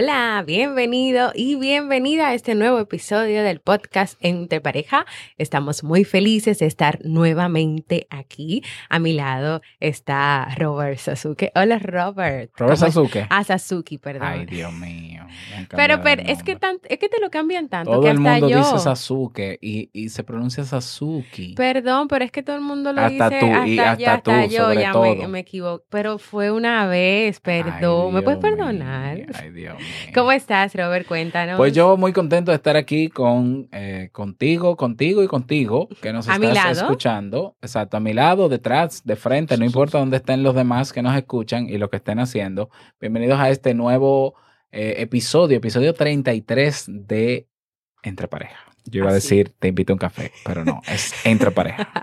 Hola, bienvenido y bienvenida a este nuevo episodio del podcast Entre Pareja. Estamos muy felices de estar nuevamente aquí. A mi lado está Robert Sasuke. Hola, Robert. Robert Sasuke. Ah, Sasuke, perdón. Ay, Dios mío. Pero, pero es que tan, es que te lo cambian tanto todo que el hasta mundo yo. dice Sasuke y, y se pronuncia Sasuke. Perdón, pero es que todo el mundo lo Hasta dice tú, hasta, y hasta ya, tú, hasta yo sobre ya me, todo. me equivoco. Pero fue una vez, Ay, perdón. ¿Me puedes perdonar? mío, Ay, Dios mío. ¿Cómo estás, Robert? Cuéntanos. Pues yo muy contento de estar aquí con eh, contigo, contigo y contigo, que nos A mi estás lado. escuchando. Exacto, a mi lado, detrás, de frente, no importa dónde estén los demás que nos escuchan y lo que estén haciendo. Bienvenidos a este nuevo eh, episodio, episodio 33 de Entre Pareja. Yo iba a Así. decir, te invito a un café, pero no, es Entre Pareja.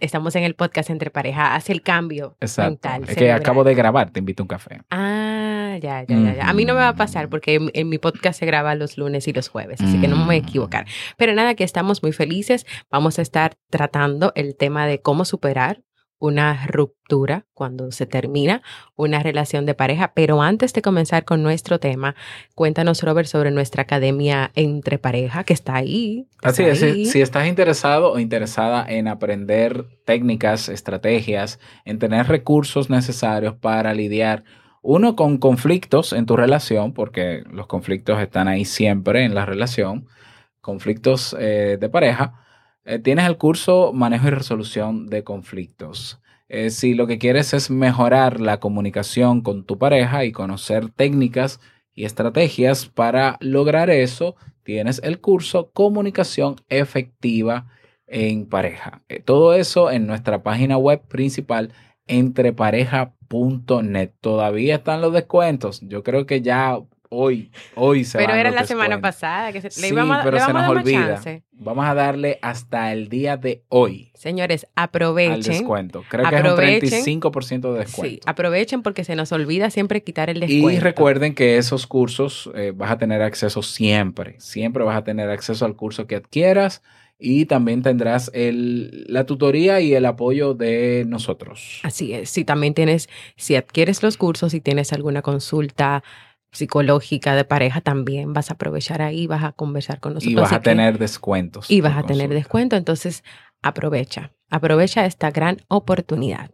Estamos en el podcast Entre Pareja. Hace el cambio Exacto. mental. Es que acabo de grabar, te invito a un café. Ah, ya, ya, ya, ya. A mí no me va a pasar porque en, en mi podcast se graba los lunes y los jueves, así que no me voy a Mm. equivocar. Pero nada, que estamos muy felices. Vamos a estar tratando el tema de cómo superar una ruptura cuando se termina una relación de pareja. Pero antes de comenzar con nuestro tema, cuéntanos, Robert, sobre nuestra academia entre pareja que está ahí. Así está es, ahí. si estás interesado o interesada en aprender técnicas, estrategias, en tener recursos necesarios para lidiar, uno, con conflictos en tu relación, porque los conflictos están ahí siempre en la relación, conflictos eh, de pareja, eh, tienes el curso Manejo y Resolución de Conflictos. Eh, si lo que quieres es mejorar la comunicación con tu pareja y conocer técnicas y estrategias para lograr eso, tienes el curso Comunicación Efectiva en Pareja. Eh, Todo eso en nuestra página web principal entrepareja.net. Todavía están los descuentos. Yo creo que ya hoy, hoy se Pero era la semana pasada que se, le Sí, íbamos, a- pero le se nos olvida. chance. Vamos a darle hasta el día de hoy Señores, al aprovechen. descuento. Creo que es un 35% de descuento. Sí, aprovechen porque se nos olvida siempre quitar el descuento. Y recuerden que esos cursos eh, vas a tener acceso siempre. Siempre vas a tener acceso al curso que adquieras y también tendrás el, la tutoría y el apoyo de nosotros. Así es. Si también tienes, si adquieres los cursos y tienes alguna consulta psicológica de pareja, también vas a aprovechar ahí, vas a conversar con nosotros. Y vas Así a tener descuentos. y vas a tener descuento. Entonces, aprovecha. Aprovecha esta gran oportunidad.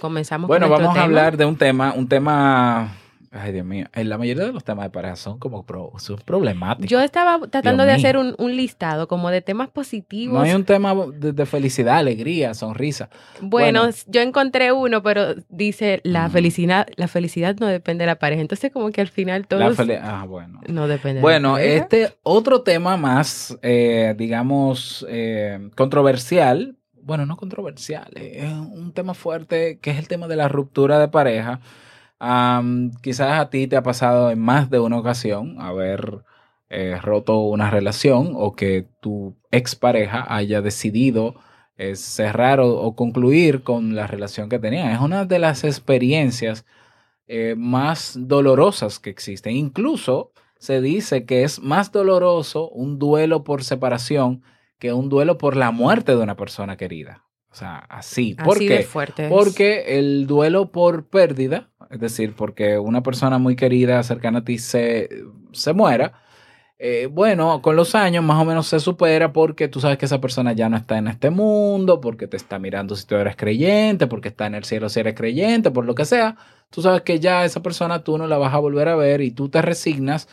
Comenzamos Bueno, con vamos a tema. hablar de un tema, un tema, ay Dios mío, en la mayoría de los temas de pareja son como pro- son problemáticos. Yo estaba tratando Dios de mío. hacer un, un listado como de temas positivos. no hay un tema de, de felicidad, alegría, sonrisa. Bueno, Bueno. yo encontré uno, pero dice la felicidad, la felicidad no depende de la pareja. Entonces, como que al final La todos fel- ah, bueno. no depende. Bueno, de la este otro tema más, eh, digamos, eh, controversial, bueno, no controversial, eh, es un tema fuerte que es el tema de la ruptura de pareja. Am, quizás a ti te ha pasado en más de una ocasión haber eh, roto una relación o que tu expareja haya decidido eh, cerrar o, concluir con la relación que tenían. Es una de las experiencias eh, más dolorosas que existen. Incluso se dice que es más doloroso un duelo por separación que un duelo por la muerte de una persona querida. O sea, así. ¿Por Así qué? de fuerte. es. Porque el duelo por pérdida, es decir, porque una persona muy querida cercana a ti se, se muera, eh, bueno, con los años más o menos se supera porque tú sabes que esa persona ya no está en este mundo, porque te está mirando si tú eres creyente, porque está en el cielo si eres creyente, por lo que sea. Tú sabes que ya esa persona tú no la vas a volver a ver y tú te resignas.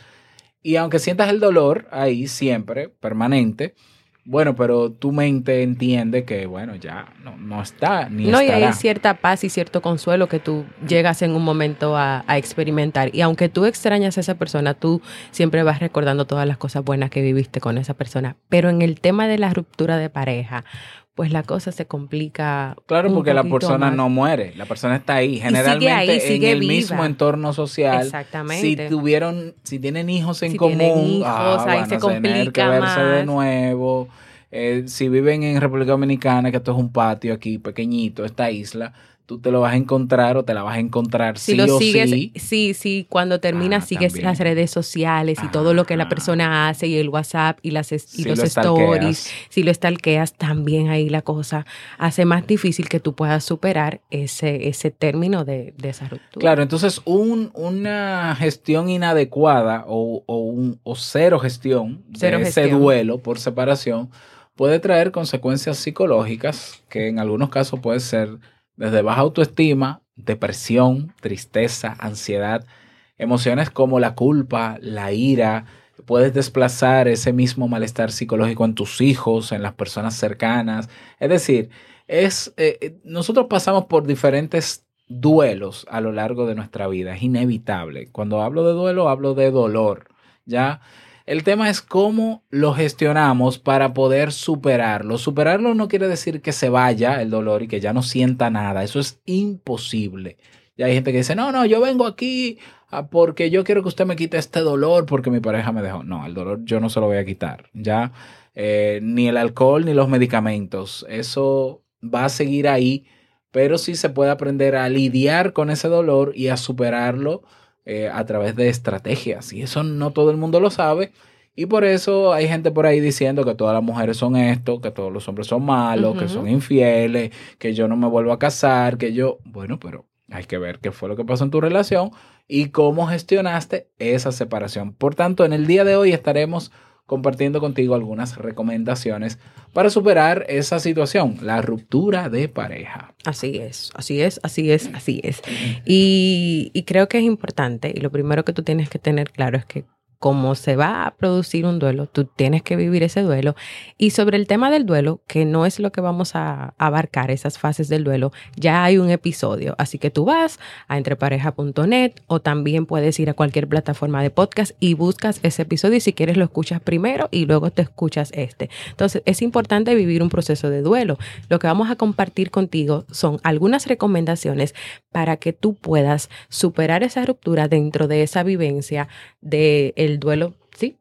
Y aunque sientas el dolor ahí siempre, permanente, bueno, pero tu mente entiende que, bueno, ya no, no está ni No, y hay cierta paz y cierto consuelo que tú llegas en un momento a, a experimentar. Y aunque tú extrañas a esa persona, tú siempre vas recordando todas las cosas buenas que viviste con esa persona. Pero en el tema de la ruptura de pareja, pues la cosa se complica. Claro, porque la persona más. no muere, la persona está ahí, sigue generalmente ahí, sigue en el viva. mismo entorno social. Si Exactamente. tuvieron, si tienen hijos en Si común, hijos, ah, ahí se a tener que complica verse de más. nuevo. Eh, si viven en República Dominicana, que esto es un patio aquí pequeñito, esta isla, tú te lo vas a encontrar o te la vas a encontrar Si sí lo o sigues, sí. sí, sí, cuando terminas Ah, sigues también. las redes sociales y todo lo que la persona hace y el WhatsApp y, las, y Si los lo stories, si lo stalkeas, también ahí la cosa hace más difícil que tú puedas superar ese, ese término de, de esa ruptura. Claro, entonces un, una gestión inadecuada o, o un, o cero gestión Cero de ese gestión. duelo por separación puede traer consecuencias psicológicas que en algunos casos puede ser desde baja autoestima, depresión, tristeza, ansiedad, emociones como la culpa, la ira. Puedes desplazar ese mismo malestar psicológico en tus hijos, en las personas cercanas. Es decir, es, eh, eh, nosotros pasamos por diferentes duelos a lo largo de nuestra vida. Es inevitable. Cuando hablo de duelo, hablo de dolor. ¿Ya? El tema es cómo lo gestionamos para poder superarlo. Superarlo no quiere decir que se vaya el dolor y que ya no sienta nada. Eso es imposible. Ya hay gente que dice, no, no, yo vengo aquí ah, porque yo quiero que usted me quite este dolor porque mi pareja me dejó. No, el dolor yo no se lo voy a quitar. Ya, Eh, ni el alcohol ni los medicamentos. Eso va a seguir ahí, pero sí se puede aprender a lidiar con ese dolor y a superarlo eh, a través de estrategias. Y eso no todo el mundo lo sabe. Y por eso hay gente por ahí diciendo que todas las mujeres son esto, que todos los hombres son malos, que son infieles, que yo no me vuelvo a casar, que yo, bueno, pero hay que ver qué fue lo que pasó en tu relación y cómo gestionaste esa separación. Por tanto, en el día de hoy estaremos compartiendo contigo algunas recomendaciones para superar esa situación, la ruptura de pareja. Así es, así es, así es, así es. Y, y creo que es importante, y lo primero que tú tienes que tener claro es que como se va a producir un duelo, tú tienes que vivir ese duelo. Y sobre el tema del duelo, que no es lo que vamos a abarcar, esas fases del duelo, ya hay un episodio. Así que tú vas a entrepareja.net o también puedes ir a cualquier plataforma de podcast y buscas ese episodio y si quieres lo escuchas primero y luego te escuchas este. Entonces es importante vivir un proceso de duelo. Lo que vamos a compartir contigo son algunas recomendaciones para que tú puedas superar esa ruptura dentro de esa vivencia del duelo, ¿sí?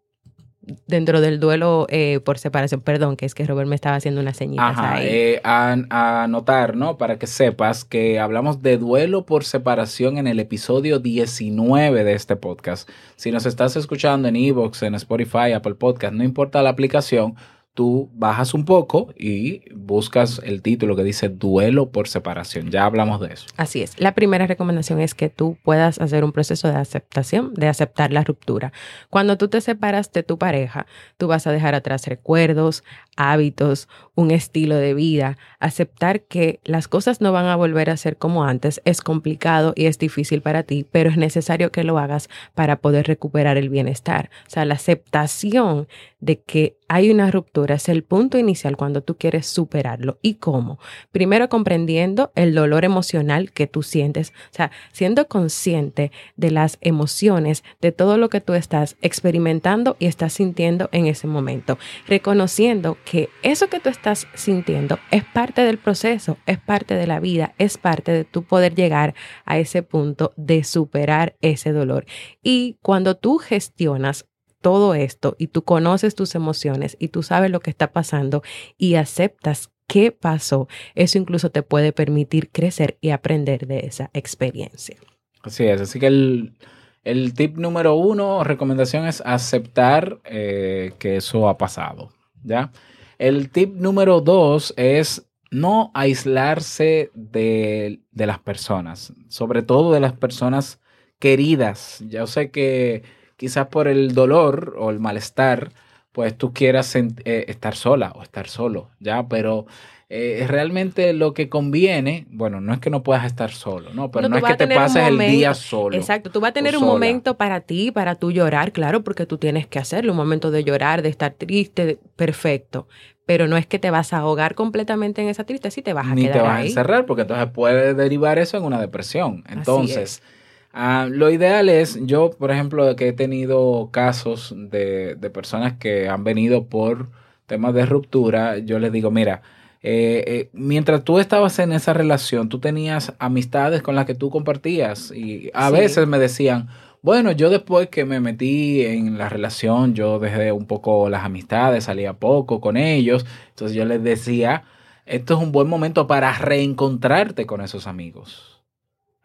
Dentro del duelo eh, por separación, perdón, que es que Robert me estaba haciendo unas señitas Ajá, ahí. eh, a, a anotar, ¿no? Para que sepas que hablamos de duelo por separación en el episodio 19 de este podcast. Si nos estás escuchando en Evox, en Spotify, Apple Podcast, no importa la aplicación, tú bajas un poco y buscas el título que dice duelo por separación. Ya hablamos de eso. Así es. La primera recomendación es que tú puedas hacer un proceso de aceptación, de aceptar la ruptura. Cuando tú te separas de tu pareja, tú vas a dejar atrás recuerdos, hábitos, un estilo de vida. Aceptar que las cosas no van a volver a ser como antes es complicado y es difícil para ti, pero es necesario que lo hagas para poder recuperar el bienestar. O sea, la aceptación de que hay una ruptura es el punto inicial cuando tú quieres superarlo. ¿Y cómo? Primero comprendiendo el dolor emocional que tú sientes, o sea, siendo consciente de las emociones, de todo lo que tú estás experimentando y estás sintiendo en ese momento, reconociendo que eso que tú estás sintiendo es parte del proceso, es parte de la vida, es parte de tu poder llegar a ese punto de superar ese dolor. Y cuando tú gestionas todo esto y tú conoces tus emociones y tú sabes lo que está pasando y aceptas qué pasó, eso incluso te puede permitir crecer y aprender de esa experiencia. Así es, así que el, el tip número uno, recomendación es aceptar eh, que eso ha pasado, ¿ya? El tip número dos es no aislarse de, de las personas, sobre todo de las personas queridas. Yo sé que quizás por el dolor o el malestar, pues tú quieras eh, estar sola o estar solo, ¿ya? Pero eh, realmente lo que conviene, bueno, no es que no puedas estar solo, ¿no? Pero No, es que te pases el día solo. Exacto, tú vas a tener un sola. momento para ti, para tú llorar, claro, porque tú tienes que hacerlo, un momento de llorar, de estar triste, perfecto. Pero no es que te vas a ahogar completamente en esa tristeza y te vas a Ni quedar te vas a encerrar, porque entonces puede derivar eso en una depresión. Entonces, ah, lo ideal es, yo, por ejemplo, que he tenido casos de, de personas que han venido por temas de ruptura, yo les digo, mira, eh, eh, mientras tú estabas en esa relación, tú tenías amistades con las que tú compartías y a Sí. veces me decían, bueno, yo después que me metí en la relación, yo dejé un poco las amistades, salía poco con ellos, entonces yo les decía, esto es un buen momento para reencontrarte con esos amigos.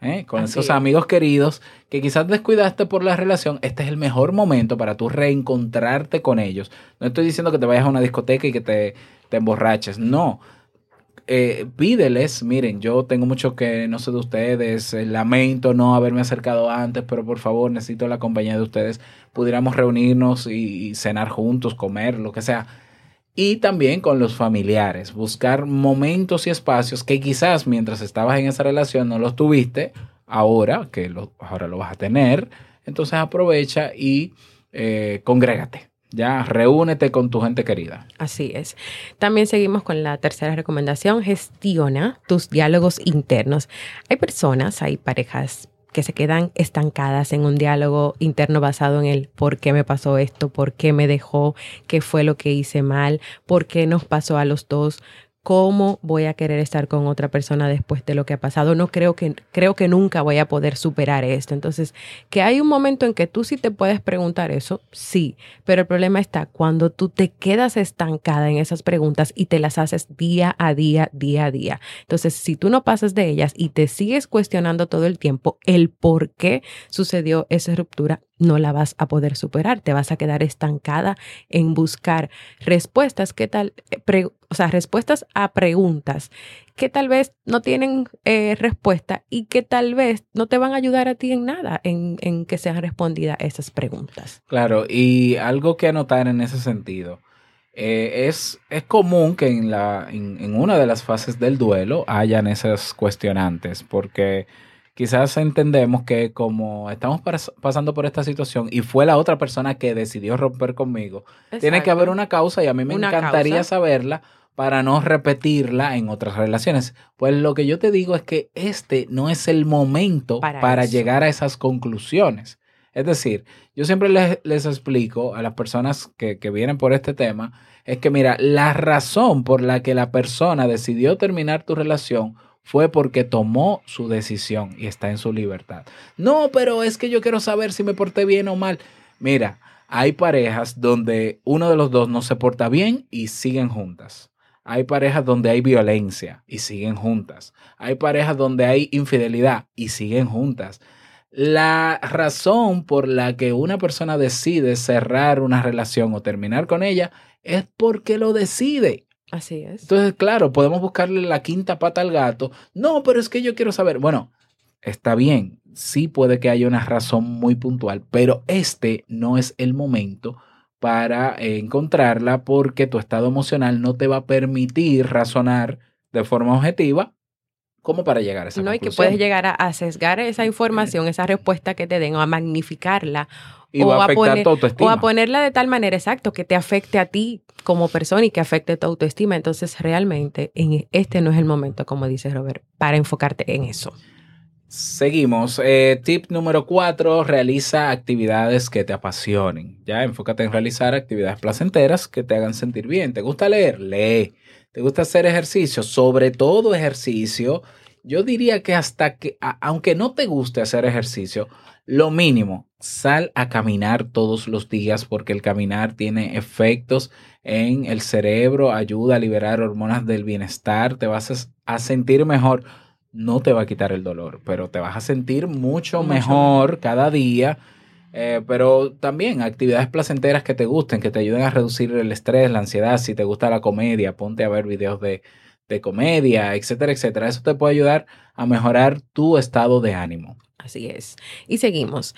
¿eh? Con Así esos es. amigos queridos que quizás descuidaste por la relación, este es el mejor momento para tú reencontrarte con ellos. No estoy diciendo que te vayas a una discoteca y que te, te emborraches, no. Eh, pídeles, miren, yo tengo mucho que no sé de ustedes, eh, lamento no haberme acercado antes, pero por favor necesito la compañía de ustedes, pudiéramos reunirnos y, cenar juntos, comer, lo que sea. Y también con los familiares, buscar momentos y espacios que quizás mientras estabas en esa relación no los tuviste, ahora que lo, ahora lo vas a tener, entonces aprovecha y eh, congrégate, ya reúnete con tu gente querida. Así es. También seguimos con la tercera recomendación, gestiona tus diálogos internos. Hay personas, hay parejas que se quedan estancadas en un diálogo interno basado en el por qué me pasó esto, por qué me dejó, qué fue lo que hice mal, por qué nos pasó a los dos, cómo voy a querer estar con otra persona después de lo que ha pasado. No creo que creo que nunca voy a poder superar esto. Entonces, que hay un momento en que tú sí te puedes preguntar eso, sí, pero el problema está cuando tú te quedas estancada en esas preguntas y te las haces día a día, día a día. Entonces, si tú no pasas de ellas y te sigues cuestionando todo el tiempo el por qué sucedió esa ruptura, no la vas a poder superar, te vas a quedar estancada en buscar respuestas tal, eh, o sea, respuestas a preguntas que tal vez no tienen eh, respuesta y que tal vez no te van a ayudar a ti en nada en, que sean respondidas esas preguntas. Claro, y algo que anotar en ese sentido. eh, es, es común que en, la, en una de las fases del duelo hayan esas cuestionantes, porque quizás entendemos que como estamos pas- pasando por esta situación y fue la otra persona que decidió romper conmigo, tiene que haber una causa y a mí me Una encantaría causa. saberla para no repetirla en otras relaciones. Pues lo que yo te digo es que este no es el momento Para llegar a esas conclusiones. Es decir, yo siempre les, les explico a las personas que, que vienen por este tema, es que mira, la razón por la que la persona decidió terminar tu relación fue porque tomó su decisión y está en su libertad. No, pero es que yo quiero saber si me porté bien o mal. Mira, hay parejas donde uno de los dos no se porta bien y siguen juntas. Hay parejas donde hay violencia y siguen juntas. Hay parejas donde hay infidelidad y siguen juntas. La razón por la que una persona decide cerrar una relación o terminar con ella es porque lo decide. Así es. Entonces, claro, podemos buscarle la quinta pata al gato. No, pero es que yo quiero saber. Bueno, está bien, sí puede que haya una razón muy puntual, pero este no es el momento para encontrarla porque tu estado emocional no te va a permitir razonar de forma objetiva como para llegar a esa no, y que conclusión. puedes llegar a, a sesgar esa información, esa respuesta que te den o a magnificarla y o va a a afectar poner- tu o autoestima. a ponerla de tal manera exacto que te afecte a ti como persona y que afecte tu autoestima. Entonces, realmente, en este no es el momento, como dice Robert, para enfocarte en eso. Seguimos. Eh, tip número cuatro, realiza actividades que te apasionen. Ya, enfócate en realizar actividades placenteras que te hagan sentir bien. ¿Te gusta leer? Lee. ¿Te gusta hacer ejercicio? Sobre todo ejercicio. Yo diría que hasta que, aunque no te guste hacer ejercicio, lo mínimo, sal a caminar todos los días porque el caminar tiene efectos en el cerebro, ayuda a liberar hormonas del bienestar, te vas a sentir mejor no te va a quitar el dolor, pero te vas a sentir mucho, Mucho mejor cada día. Eh, pero también actividades placenteras que te gusten, que te ayuden a reducir el estrés, la ansiedad. Si te gusta la comedia, ponte a ver videos de, de comedia, etcétera, etcétera. Eso te puede ayudar a mejorar tu estado de ánimo. Así es. Y seguimos.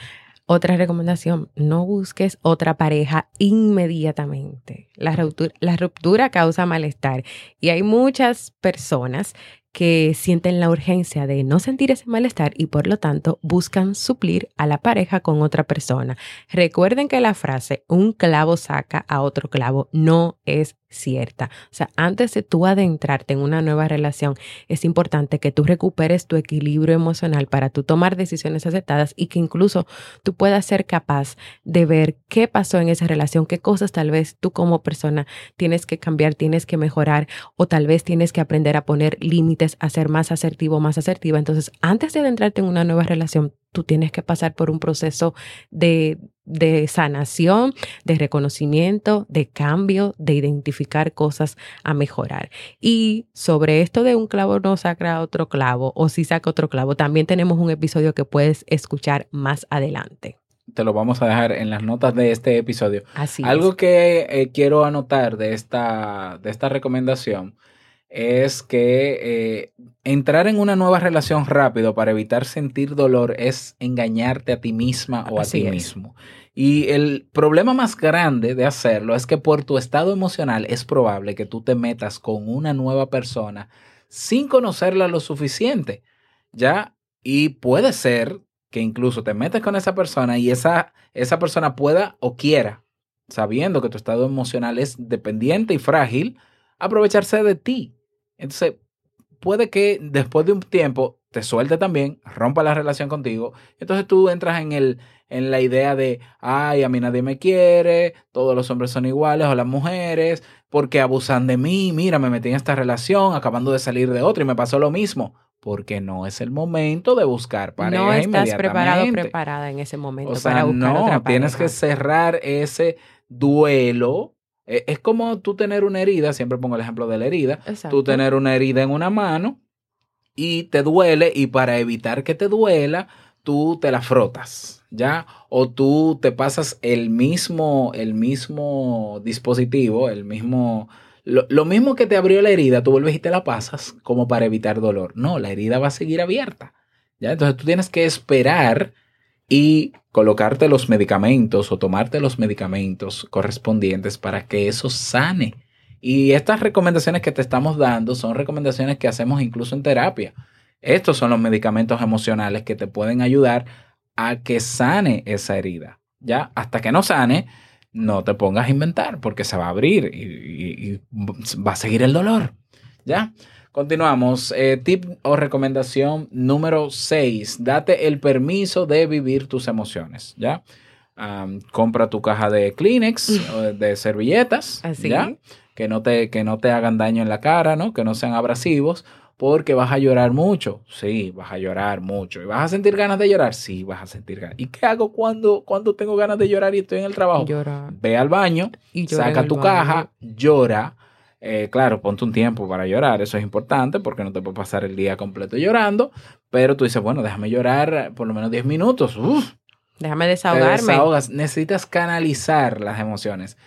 Otra recomendación, no busques otra pareja inmediatamente. La ruptura, la ruptura causa malestar y hay muchas personas que sienten la urgencia de no sentir ese malestar y por lo tanto buscan suplir a la pareja con otra persona. Recuerden que la frase un clavo saca a otro clavo no es cierta. O sea, antes de tú adentrarte en una nueva relación, es importante que tú recuperes tu equilibrio emocional para tú tomar decisiones acertadas y que incluso tú puedas ser capaz de ver qué pasó en esa relación, qué cosas tal vez tú como persona tienes que cambiar, tienes que mejorar o tal vez tienes que aprender a poner límites, a ser más asertivo, más asertiva. Entonces, antes de adentrarte en una nueva relación, tú tienes que pasar por un proceso de, de, sanación, de reconocimiento, de cambio, de identificar cosas a mejorar. Y sobre esto de un clavo no saca otro clavo o si saca otro clavo, también tenemos un episodio que puedes escuchar más adelante. Te lo vamos a dejar en las notas de este episodio. Así Algo que eh, quiero anotar de esta, de esta recomendación es que eh, entrar en una nueva relación rápido para evitar sentir dolor es engañarte a ti misma o a ti mismo. Y el problema más grande de hacerlo es que por tu estado emocional es probable que tú te metas con una nueva persona sin conocerla lo suficiente, ¿ya? Y puede ser que incluso te metes con esa persona y esa, esa persona pueda o quiera, sabiendo que tu estado emocional es dependiente y frágil, aprovecharse de ti entonces, puede que después de un tiempo te suelte también, rompa la relación contigo. Entonces tú entras en, el, en la idea de, ay, a mí nadie me quiere, todos los hombres son iguales o las mujeres, porque abusan de mí, mira, me metí en esta relación, acabando de salir de otra y me pasó lo mismo. Porque no es el momento de buscar pareja No estás preparado o preparada en ese momento para buscar no, otra tienes que cerrar ese duelo e, es como tú tener una herida, siempre pongo el ejemplo de la herida, tú tener una herida en una mano y te duele y para evitar que te duela, tú te la frotas, ¿ya? O tú te pasas el mismo, el mismo dispositivo, el mismo, lo, lo, mismo que te abrió la herida, tú vuelves y te la pasas como para evitar dolor. No, la herida va a seguir abierta, ¿ya? Entonces tú tienes que esperar y colocarte los medicamentos o tomarte los medicamentos correspondientes para que eso sane. Y estas recomendaciones que te estamos dando son recomendaciones que hacemos incluso en terapia. Estos son los medicamentos emocionales que te pueden ayudar a que sane esa herida. Ya, hasta que no sane, no te pongas a inventar porque se va a abrir y, va a seguir el dolor. ¿Ya? Continuamos. Eh, tip o recomendación número 6. Date el permiso de vivir tus emociones. ¿Ya? compra tu caja de Kleenex, de servilletas. Así. ¿Ya? Que no, te, que no te hagan daño en la cara, ¿no? Que no sean abrasivos. Porque vas a llorar mucho. Sí, vas a llorar mucho. ¿Y vas a sentir ganas de llorar? Sí, vas a sentir ganas. ¿Y qué hago cuando, cuando tengo ganas de llorar y estoy en el trabajo? Llora. Ve al baño, y saca tu caja, llora eh, claro, ponte un tiempo para llorar, eso es importante porque no te puedes pasar el día completo llorando, pero tú dices, bueno, déjame llorar por lo menos 10 minutos. déjame desahogarme. necesitas canalizar las emociones.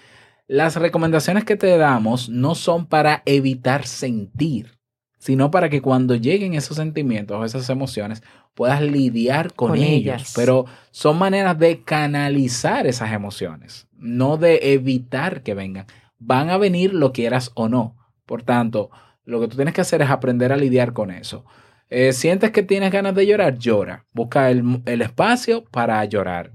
Las recomendaciones que te damos no son para evitar sentir, sino para que cuando lleguen esos sentimientos o esas emociones puedas lidiar con, ellas. Pero son maneras de canalizar esas emociones, no de evitar que vengan van a venir lo quieras o no. Por tanto, lo que tú tienes que hacer es aprender a lidiar con eso. Eh, sientes que tienes ganas de llorar, llora. Busca el, espacio para llorar.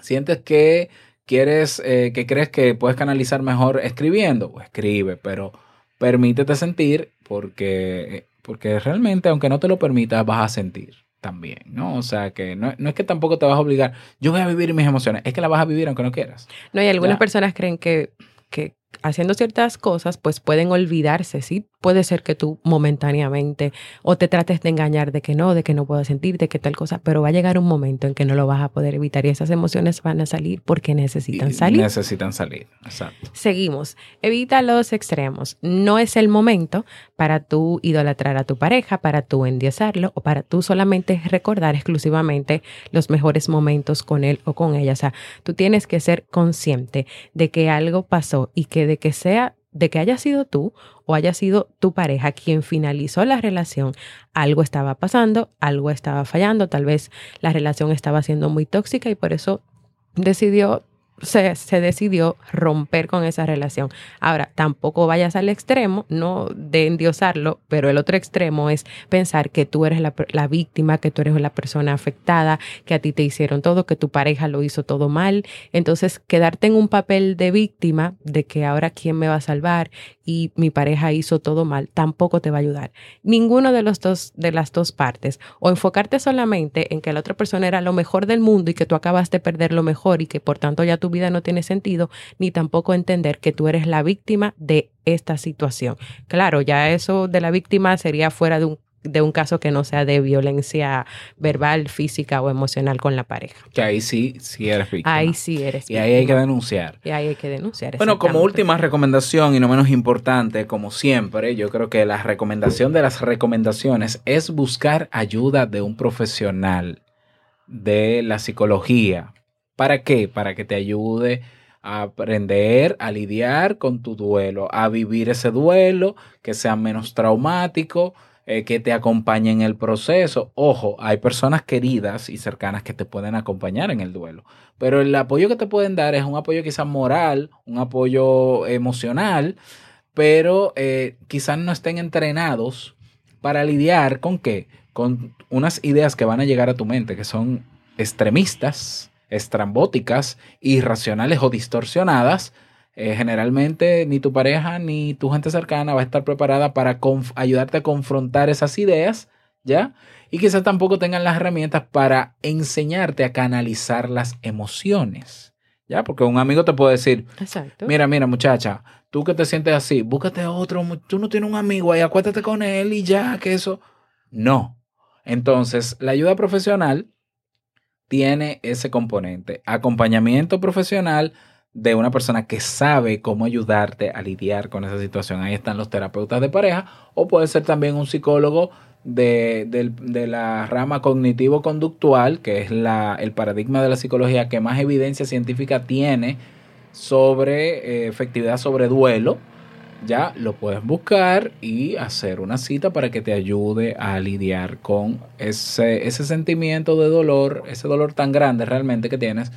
Sientes que quieres, eh, que crees que puedes canalizar mejor escribiendo, pues escribe, pero permítete sentir porque, porque realmente, aunque no te lo permitas, vas a sentir también, ¿no? O sea, que no, es que tampoco te vas a obligar, yo voy a vivir mis emociones, es que las vas a vivir aunque no quieras. No, y algunas personas creen que, que haciendo ciertas cosas, pues pueden olvidarse, ¿sí? Puede ser que tú momentáneamente o te trates de engañar de que no, de que no puedo sentir, de que tal cosa, pero va a llegar un momento en que no lo vas a poder evitar y esas emociones van a salir porque necesitan salir. Necesitan salir, exacto. Seguimos. Evita los extremos. No es el momento para tú idolatrar a tu pareja, para tú endiosarlo o para tú solamente recordar exclusivamente los mejores momentos con él o con ella. O sea, tú tienes que ser consciente de que algo pasó y que de que sea de que haya sido tú o haya sido tu pareja quien finalizó la relación, algo estaba pasando, algo estaba fallando, tal vez la relación estaba siendo muy tóxica y por eso decidió se, se, decidió romper con esa relación. Ahora, tampoco vayas al extremo, no de endiosarlo, pero el otro extremo es pensar que tú eres la, la, víctima, que tú eres la persona afectada, que a ti te hicieron todo, que tu pareja lo hizo todo mal. Entonces, quedarte en un papel de víctima, de que ahora quién me va a salvar y mi pareja hizo todo mal, tampoco te va a ayudar. Ninguno de, los dos, de las dos partes. O enfocarte solamente en que la otra persona era lo mejor del mundo y que tú acabas de perder lo mejor y que por tanto ya tu vida no tiene sentido, ni tampoco entender que tú eres la víctima de esta situación. Claro, ya eso de la víctima sería fuera de un de un caso que no sea de violencia verbal, física o emocional con la pareja. Que ahí sí, sí eres víctima. Ahí sí eres víctima. Y ahí hay que denunciar. Y ahí hay que denunciar. Bueno, como última recomendación y no menos importante, como siempre, yo creo que la recomendación de las recomendaciones es buscar ayuda de un profesional de la psicología. ¿Para qué? Para que te ayude a aprender a lidiar con tu duelo, a vivir ese duelo, que sea menos traumático, eh, que te acompañe en el proceso. Ojo, hay personas queridas y cercanas que te pueden acompañar en el duelo, pero el apoyo que te pueden dar es un apoyo quizás moral, un apoyo emocional, pero eh, quizás no estén entrenados para lidiar con qué? Con unas ideas que van a llegar a tu mente, que son extremistas, estrambóticas, irracionales o distorsionadas, eh, generalmente ni tu pareja ni tu gente cercana va a estar preparada para ayudarte a confrontar esas ideas, ¿ya? Y quizás tampoco tengan las herramientas para enseñarte a canalizar las emociones, ¿ya? Porque un amigo te puede decir, Exacto. mira, mira muchacha, tú que te sientes así, búscate otro, tú no tienes un amigo ahí, acuéstate con él y ya, que eso. No. Entonces, la ayuda profesional tiene ese componente, acompañamiento profesional, de una persona que sabe cómo ayudarte a lidiar con esa situación. Ahí están los terapeutas de pareja o puede ser también un psicólogo de, la rama cognitivo-conductual, que es la, el paradigma de la psicología que más evidencia científica tiene sobre eh, efectividad sobre duelo. Ya lo puedes buscar y hacer una cita para que te ayude a lidiar con ese, ese sentimiento de dolor, ese dolor tan grande realmente que tienes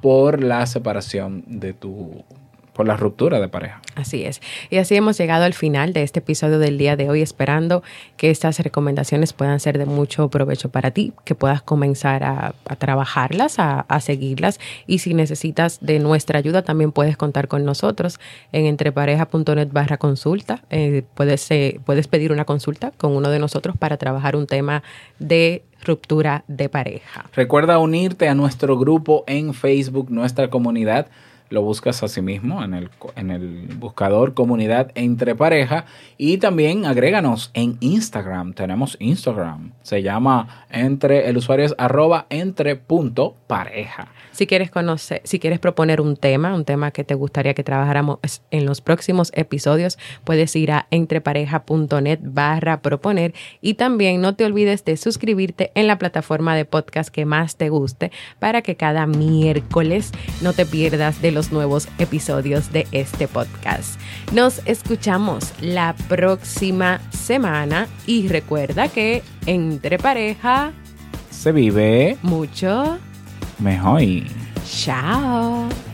por la separación de tu por la ruptura de pareja. Así es. Y así hemos llegado al final de este episodio del día de hoy, esperando que estas recomendaciones puedan ser de mucho provecho para ti, que puedas comenzar a, trabajarlas, a, seguirlas. Y si necesitas de nuestra ayuda, también puedes contar con nosotros en entrepareja.net barra consulta. Eh, puedes, eh, puedes pedir una consulta con uno de nosotros para trabajar un tema de ruptura de pareja. Recuerda unirte a nuestro grupo en Facebook, nuestra comunidad. Lo buscas a sí mismo en el, en el buscador comunidad entre pareja y también agréganos en Instagram. Tenemos Instagram. Se llama entre, el usuario es arroba entre punto pareja. Si quieres conocer, si quieres proponer un tema, un tema que te gustaría que trabajáramos en los próximos episodios, puedes ir a entrepareja.net barra proponer y también no te olvides de suscribirte en la plataforma de podcast que más te guste para que cada miércoles no te pierdas de los nuevos episodios de este podcast. Nos escuchamos la próxima semana y recuerda que entre pareja se vive mucho mejor. Chao.